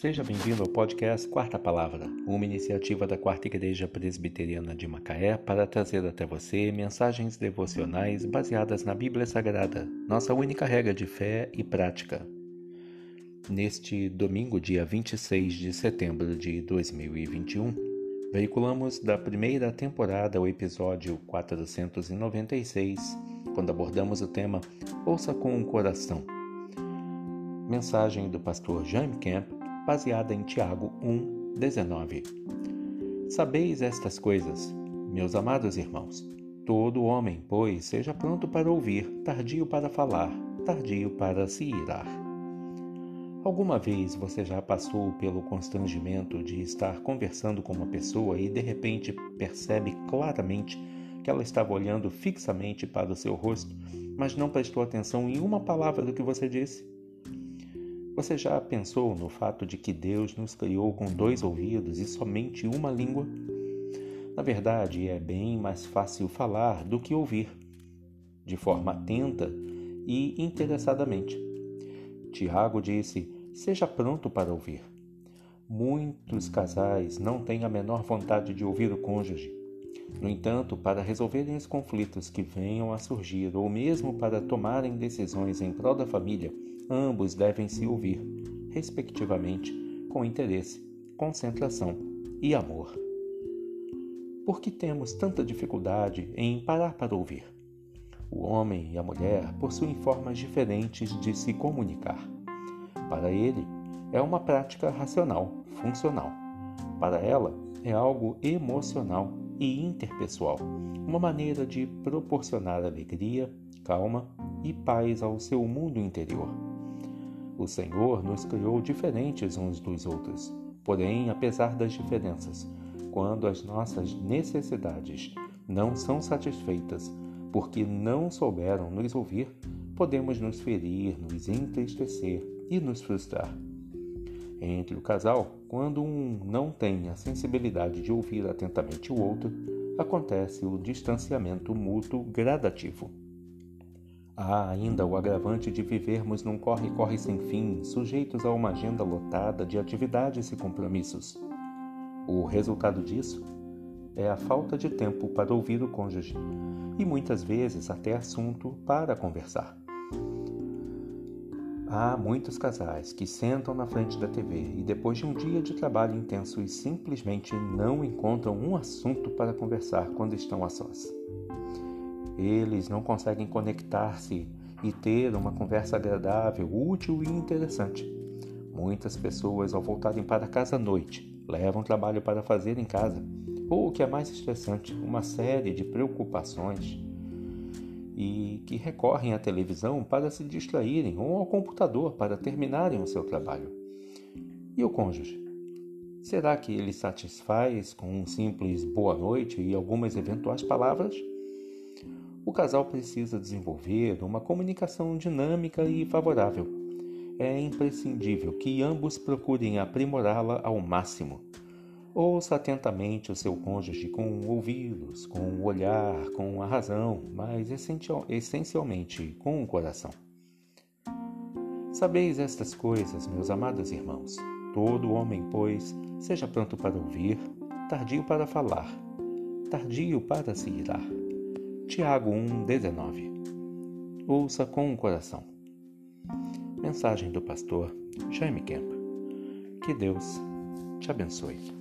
Seja bem-vindo ao podcast Quarta Palavra, uma iniciativa da Quarta Igreja Presbiteriana de Macaé para trazer até você mensagens devocionais baseadas na Bíblia Sagrada, nossa única regra de fé e prática. Neste domingo, dia 26 de setembro de 2021, veiculamos da primeira temporada o episódio 496, quando abordamos o tema Ouça com o Coração. Mensagem do pastor Jaime Camp baseada em Tiago 1, 19. Sabeis estas coisas, meus amados irmãos. Todo homem, pois, seja pronto para ouvir, tardio para falar, tardio para se irar. Alguma vez você já passou pelo constrangimento de estar conversando com uma pessoa e de repente percebe claramente que ela estava olhando fixamente para o seu rosto, mas não prestou atenção em uma palavra do que você disse? Você já pensou no fato de que Deus nos criou com dois ouvidos e somente uma língua? Na verdade, é bem mais fácil falar do que ouvir, de forma atenta e interessadamente. Tiago disse: Seja pronto para ouvir. Muitos casais não têm a menor vontade de ouvir o cônjuge. No entanto, para resolverem os conflitos que venham a surgir ou mesmo para tomarem decisões em prol da família, ambos devem se ouvir, respectivamente, com interesse, concentração e amor. Por que temos tanta dificuldade em parar para ouvir? O homem e a mulher possuem formas diferentes de se comunicar. Para ele, é uma prática racional, funcional. Para ela, é algo emocional e interpessoal, uma maneira de proporcionar alegria, calma e paz ao seu mundo interior. O Senhor nos criou diferentes uns dos outros, porém, apesar das diferenças, quando as nossas necessidades não são satisfeitas porque não souberam nos ouvir, podemos nos ferir, nos entristecer e nos frustrar. Entre o casal, quando um não tem a sensibilidade de ouvir atentamente o outro, acontece o distanciamento mútuo gradativo. Há ainda o agravante de vivermos num corre-corre sem fim, sujeitos a uma agenda lotada de atividades e compromissos. O resultado disso é a falta de tempo para ouvir o cônjuge e muitas vezes até assunto para conversar. Há muitos casais que sentam na frente da TV e depois de um dia de trabalho intenso e simplesmente não encontram um assunto para conversar quando estão a sós. Eles não conseguem conectar-se e ter uma conversa agradável, útil e interessante. Muitas pessoas, ao voltarem para casa à noite, levam trabalho para fazer em casa, ou o que é mais estressante, uma série de preocupações e que recorrem à televisão para se distraírem ou ao computador para terminarem o seu trabalho. E o cônjuge? Será que ele satisfaz com um simples boa noite e algumas eventuais palavras? O casal precisa desenvolver uma comunicação dinâmica e favorável. É imprescindível que ambos procurem aprimorá-la ao máximo. Ouça atentamente o seu cônjuge com ouvidos, com o olhar, com a razão, mas essencialmente com o coração. Sabeis estas coisas, meus amados irmãos. Todo homem, pois, seja pronto para ouvir, tardio para falar, tardio para se irar Tiago 1,19 Ouça com o coração. Mensagem do pastor Jaime Kemp. Que Deus te abençoe.